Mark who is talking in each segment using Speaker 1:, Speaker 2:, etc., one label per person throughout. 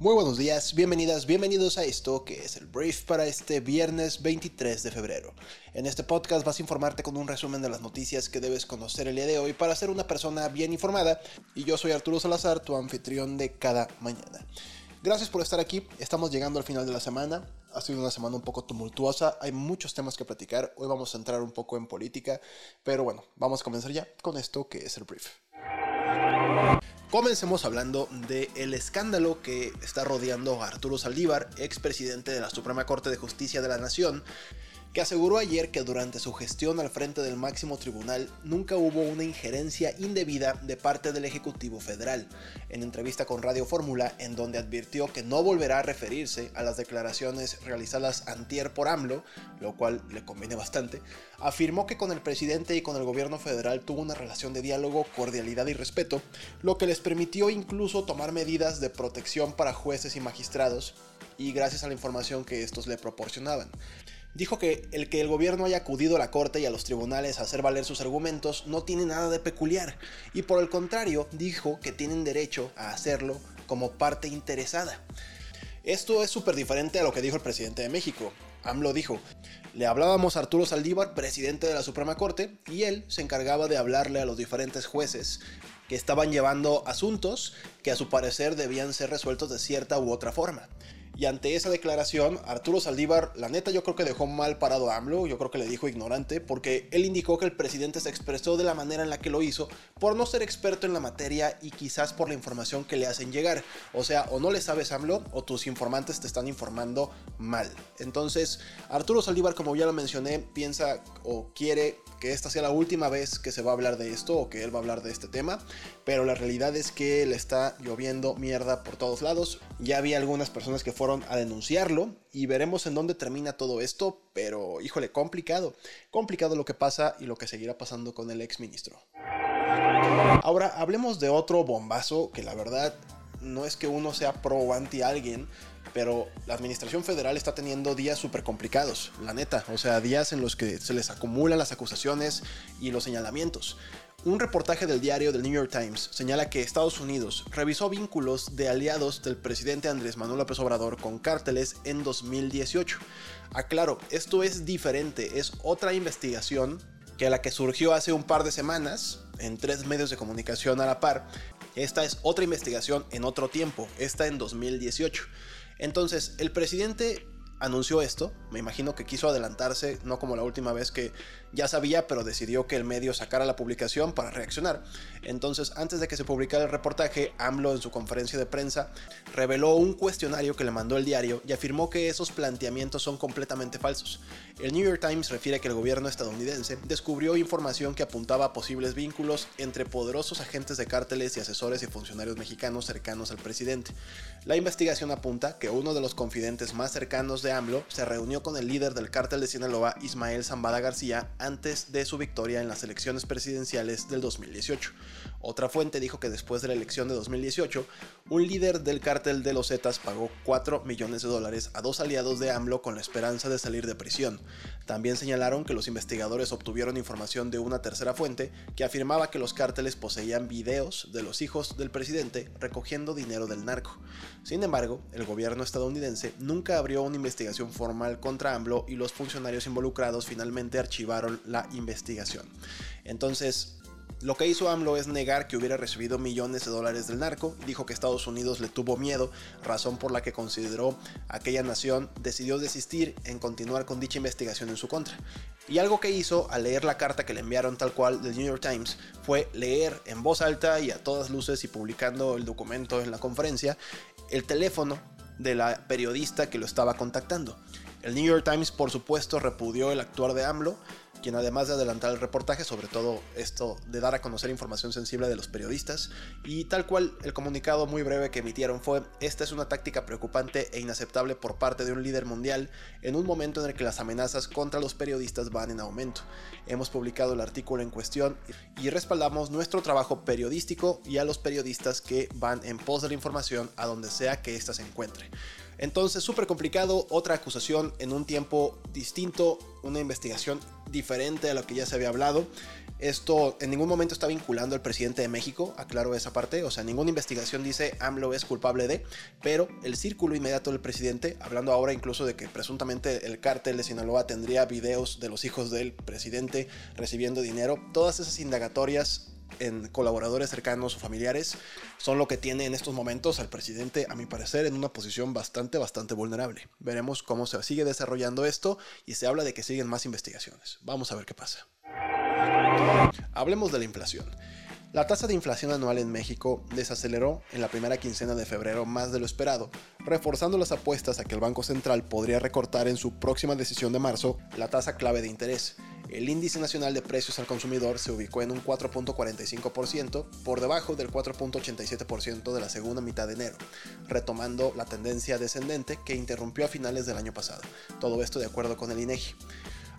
Speaker 1: Muy buenos días, bienvenidas, bienvenidos a esto que es el brief para este viernes 23 de febrero. En este podcast vas a informarte con un resumen de las noticias que debes conocer el día de hoy para ser una persona bien informada y yo soy Arturo Salazar, tu anfitrión de cada mañana. Gracias por estar aquí, estamos llegando al final de la semana, ha sido una semana un poco tumultuosa, hay muchos temas que platicar, hoy vamos a entrar un poco en política, pero bueno, vamos a comenzar ya con esto que es el brief. Comencemos hablando del escándalo que está rodeando a Arturo Saldívar, expresidente de la Suprema Corte de Justicia de la Nación, que aseguró ayer que durante su gestión al frente del máximo tribunal nunca hubo una injerencia indebida de parte del Ejecutivo Federal, en entrevista con Radio Fórmula, en donde advirtió que no volverá a referirse a las declaraciones realizadas antier por AMLO, lo cual le conviene bastante, afirmó que con el presidente y con el gobierno federal tuvo una relación de diálogo, cordialidad y respeto, lo que les permitió incluso tomar medidas de protección para jueces y magistrados, y gracias a la información que estos le proporcionaban dijo que el que el gobierno haya acudido a la corte y a los tribunales a hacer valer sus argumentos no tiene nada de peculiar, y por el contrario dijo que tienen derecho a hacerlo como parte interesada. Esto es súper diferente a lo que dijo el presidente de México. AMLO dijo, le hablábamos a Arturo Saldívar, presidente de la Suprema Corte, y él se encargaba de hablarle a los diferentes jueces que estaban llevando asuntos que a su parecer debían ser resueltos de cierta u otra forma. Y ante esa declaración, Arturo Saldívar, la neta yo creo que dejó mal parado a AMLO, yo creo que le dijo ignorante, porque él indicó que el presidente se expresó de la manera en la que lo hizo por no ser experto en la materia y quizás por la información que le hacen llegar. O sea, o no le sabes AMLO o tus informantes te están informando mal. Entonces, Arturo Saldívar, como ya lo mencioné, piensa o quiere que esta sea la última vez que se va a hablar de esto o que él va a hablar de este tema, pero la realidad es que le está lloviendo mierda por todos lados. Ya había algunas personas que fueron a denunciarlo y veremos en dónde termina todo esto, pero híjole, complicado, complicado lo que pasa y lo que seguirá pasando con el ex ministro. Ahora hablemos de otro bombazo que la verdad no es que uno sea pro o anti alguien, pero la administración federal está teniendo días súper complicados, la neta, o sea, días en los que se les acumulan las acusaciones y los señalamientos. Un reportaje del diario del New York Times señala que Estados Unidos revisó vínculos de aliados del presidente Andrés Manuel López Obrador con cárteles en 2018. Aclaro, esto es diferente, es otra investigación que la que surgió hace un par de semanas en tres medios de comunicación a la par. Esta es otra investigación en otro tiempo, esta en 2018. Entonces, el presidente anunció esto, me imagino que quiso adelantarse, no como la última vez que ya sabía, pero decidió que el medio sacara la publicación para reaccionar. Entonces, antes de que se publicara el reportaje, AMLO en su conferencia de prensa reveló un cuestionario que le mandó el diario y afirmó que esos planteamientos son completamente falsos. El New York Times refiere que el gobierno estadounidense descubrió información que apuntaba a posibles vínculos entre poderosos agentes de cárteles y asesores y funcionarios mexicanos cercanos al presidente. La investigación apunta que uno de los confidentes más cercanos de AMLO se reunió con el líder del cártel de Sinaloa, Ismael Zambada García, antes de su victoria en las elecciones presidenciales del 2018. Otra fuente dijo que después de la elección de 2018, un líder del cártel de los Zetas pagó 4 millones de dólares a dos aliados de AMLO con la esperanza de salir de prisión. También señalaron que los investigadores obtuvieron información de una tercera fuente que afirmaba que los cárteles poseían videos de los hijos del presidente recogiendo dinero del narco. Sin embargo, el gobierno estadounidense nunca abrió una investigación formal contra AMLO y los funcionarios involucrados finalmente archivaron la investigación. Entonces, lo que hizo AMLO es negar que hubiera recibido millones de dólares del narco, dijo que Estados Unidos le tuvo miedo, razón por la que consideró aquella nación decidió desistir en continuar con dicha investigación en su contra. Y algo que hizo al leer la carta que le enviaron tal cual del New York Times fue leer en voz alta y a todas luces y publicando el documento en la conferencia el teléfono de la periodista que lo estaba contactando. El New York Times por supuesto repudió el actuar de AMLO, quien además de adelantar el reportaje, sobre todo esto de dar a conocer información sensible de los periodistas, y tal cual el comunicado muy breve que emitieron fue, esta es una táctica preocupante e inaceptable por parte de un líder mundial en un momento en el que las amenazas contra los periodistas van en aumento. Hemos publicado el artículo en cuestión y respaldamos nuestro trabajo periodístico y a los periodistas que van en pos de la información a donde sea que ésta se encuentre. Entonces, súper complicado, otra acusación en un tiempo distinto, una investigación diferente a lo que ya se había hablado. Esto en ningún momento está vinculando al presidente de México, aclaro esa parte, o sea, ninguna investigación dice AMLO es culpable de, pero el círculo inmediato del presidente, hablando ahora incluso de que presuntamente el cártel de Sinaloa tendría videos de los hijos del presidente recibiendo dinero, todas esas indagatorias en colaboradores cercanos o familiares son lo que tiene en estos momentos al presidente, a mi parecer, en una posición bastante, bastante vulnerable. Veremos cómo se sigue desarrollando esto y se habla de que siguen más investigaciones. Vamos a ver qué pasa. Hablemos de la inflación. La tasa de inflación anual en México desaceleró en la primera quincena de febrero más de lo esperado, reforzando las apuestas a que el Banco Central podría recortar en su próxima decisión de marzo la tasa clave de interés. El índice nacional de precios al consumidor se ubicó en un 4.45%, por debajo del 4.87% de la segunda mitad de enero, retomando la tendencia descendente que interrumpió a finales del año pasado. Todo esto de acuerdo con el INEGI.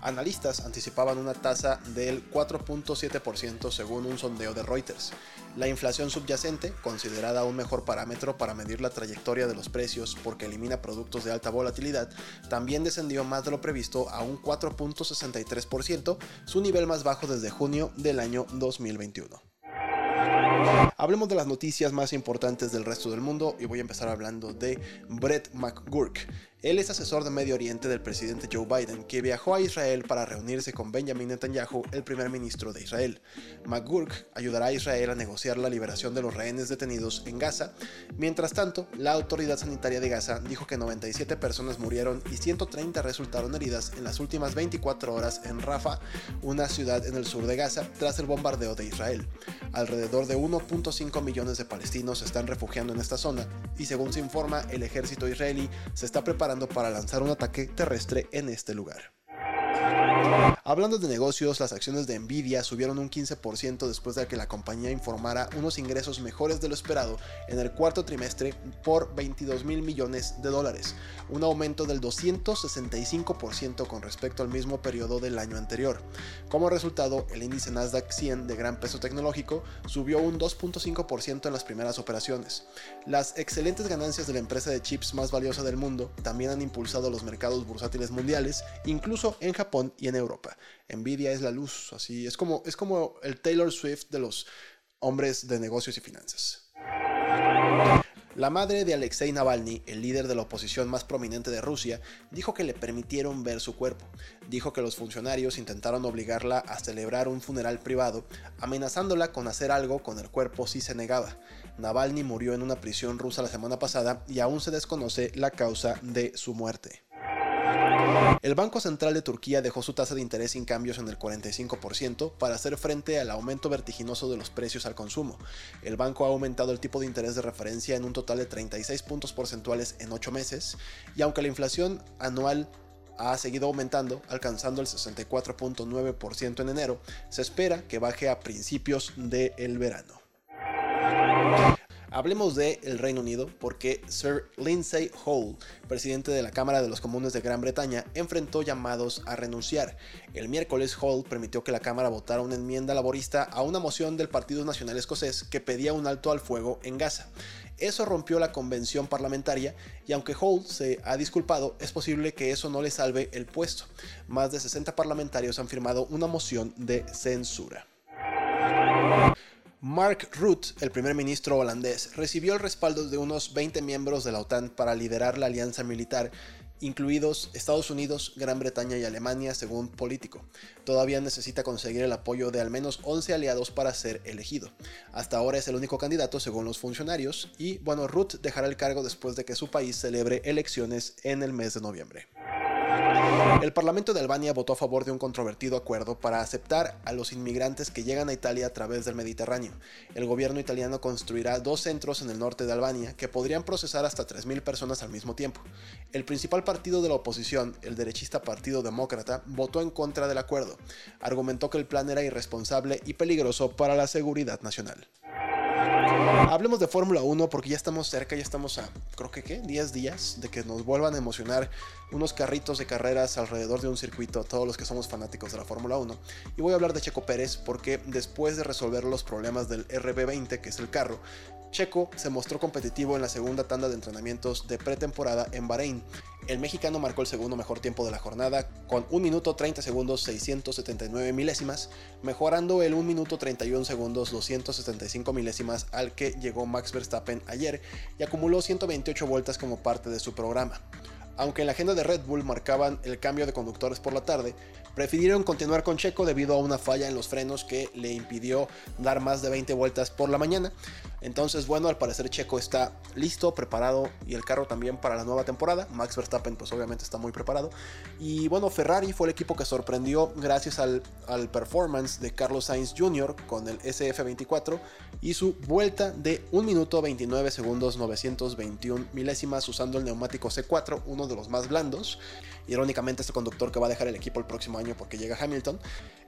Speaker 1: Analistas anticipaban una tasa del 4.7% según un sondeo de Reuters. La inflación subyacente, considerada un mejor parámetro para medir la trayectoria de los precios porque elimina productos de alta volatilidad, también descendió más de lo previsto a un 4.63%, su nivel más bajo desde junio del año 2021. Hablemos de las noticias más importantes del resto del mundo y voy a empezar hablando de Brett McGurk, él es asesor de Medio Oriente del presidente Joe Biden, que viajó a Israel para reunirse con Benjamin Netanyahu, el primer ministro de Israel. McGurk ayudará a Israel a negociar la liberación de los rehenes detenidos en Gaza. Mientras tanto, la autoridad sanitaria de Gaza dijo que 97 personas murieron y 130 resultaron heridas en las últimas 24 horas en Rafah, una ciudad en el sur de Gaza, tras el bombardeo de Israel. Alrededor de 1.5 millones de palestinos se están refugiando en esta zona y según se informa, el ejército israelí se está preparando para lanzar un ataque terrestre en este lugar. Hablando de negocios, las acciones de Nvidia subieron un 15% después de que la compañía informara unos ingresos mejores de lo esperado en el cuarto trimestre por 22 mil millones de dólares, un aumento del 265% con respecto al mismo periodo del año anterior. Como resultado, el índice Nasdaq 100 de gran peso tecnológico subió un 2.5% en las primeras operaciones. Las excelentes ganancias de la empresa de chips más valiosa del mundo también han impulsado los mercados bursátiles mundiales, incluso en Japón y en Europa. Nvidia es la luz, así es como, es como el Taylor Swift de los hombres de negocios y finanzas. La madre de Alexei Navalny, el líder de la oposición más prominente de Rusia, dijo que le permitieron ver su cuerpo. Dijo que los funcionarios intentaron obligarla a celebrar un funeral privado, amenazándola con hacer algo con el cuerpo si se negaba. Navalny murió en una prisión rusa la semana pasada y aún se desconoce la causa de su muerte. El Banco Central de Turquía dejó su tasa de interés sin cambios en el 45% para hacer frente al aumento vertiginoso de los precios al consumo. El banco ha aumentado el tipo de interés de referencia en un total de 36 puntos porcentuales en 8 meses, y aunque la inflación anual ha seguido aumentando, alcanzando el 64.9% en enero, se espera que baje a principios del verano. Hablemos de el Reino Unido porque Sir Lindsay Hall, presidente de la Cámara de los Comunes de Gran Bretaña, enfrentó llamados a renunciar. El miércoles Hall permitió que la Cámara votara una enmienda laborista a una moción del Partido Nacional Escocés que pedía un alto al fuego en Gaza. Eso rompió la convención parlamentaria y aunque Hall se ha disculpado, es posible que eso no le salve el puesto. Más de 60 parlamentarios han firmado una moción de censura. Mark Rutte, el primer ministro holandés, recibió el respaldo de unos 20 miembros de la OTAN para liderar la alianza militar, incluidos Estados Unidos, Gran Bretaña y Alemania, según Político. Todavía necesita conseguir el apoyo de al menos 11 aliados para ser elegido. Hasta ahora es el único candidato según los funcionarios y, bueno, Rutte dejará el cargo después de que su país celebre elecciones en el mes de noviembre. El Parlamento de Albania votó a favor de un controvertido acuerdo para aceptar a los inmigrantes que llegan a Italia a través del Mediterráneo. El gobierno italiano construirá dos centros en el norte de Albania que podrían procesar hasta 3.000 personas al mismo tiempo. El principal partido de la oposición, el derechista Partido Demócrata, votó en contra del acuerdo. Argumentó que el plan era irresponsable y peligroso para la seguridad nacional. Hablemos de Fórmula 1 porque ya estamos cerca, ya estamos a, creo que qué, 10 días de que nos vuelvan a emocionar unos carritos de carreras alrededor de un circuito todos los que somos fanáticos de la Fórmula 1. Y voy a hablar de Checo Pérez porque después de resolver los problemas del RB20, que es el carro, Checo se mostró competitivo en la segunda tanda de entrenamientos de pretemporada en Bahrein. El mexicano marcó el segundo mejor tiempo de la jornada con 1 minuto 30 segundos 679 milésimas, mejorando el 1 minuto 31 segundos 275 milésimas que llegó Max Verstappen ayer y acumuló 128 vueltas como parte de su programa. Aunque en la agenda de Red Bull marcaban el cambio de conductores por la tarde, prefirieron continuar con Checo debido a una falla en los frenos que le impidió dar más de 20 vueltas por la mañana. Entonces, bueno, al parecer Checo está listo, preparado y el carro también para la nueva temporada. Max Verstappen pues obviamente está muy preparado. Y bueno, Ferrari fue el equipo que sorprendió gracias al, performance de Carlos Sainz Jr. con el SF24 y su vuelta de 1 minuto 29 segundos 921 milésimas usando el neumático C4, uno de los más blandos. Irónicamente, este conductor que va a dejar el equipo el próximo año porque llega Hamilton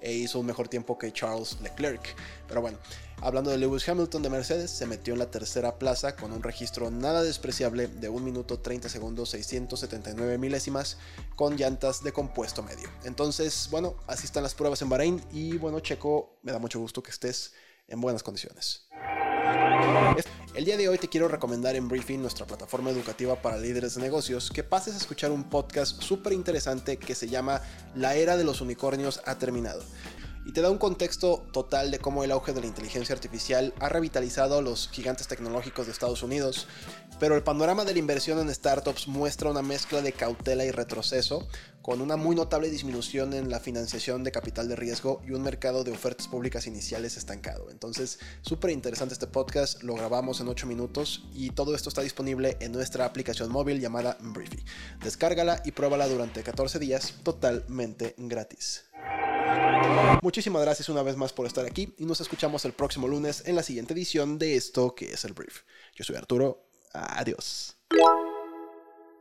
Speaker 1: e hizo un mejor tiempo que Charles Leclerc. Pero bueno, hablando de Lewis Hamilton de Mercedes, se metió en la tercera plaza con un registro nada despreciable de 1 minuto 30 segundos 679 milésimas con llantas de compuesto medio. Entonces, bueno, así están las pruebas en Bahrein y bueno, Checo, me da mucho gusto que estés en buenas condiciones. El día de hoy te quiero recomendar en Briefing, nuestra plataforma educativa para líderes de negocios, que pases a escuchar un podcast súper interesante que se llama La era de los unicornios ha terminado y te da un contexto total de cómo el auge de la inteligencia artificial ha revitalizado a los gigantes tecnológicos de Estados Unidos, pero el panorama de la inversión en startups muestra una mezcla de cautela y retroceso, con una muy notable disminución en la financiación de capital de riesgo y un mercado de ofertas públicas iniciales estancado. Entonces, súper interesante este podcast, lo grabamos en 8 minutos y todo esto está disponible en nuestra aplicación móvil llamada Briefy. Descárgala y pruébala durante 14 días totalmente gratis. Muchísimas gracias una vez más por estar aquí y nos escuchamos el próximo lunes en la siguiente edición de esto que es el brief. Yo soy Arturo, adiós.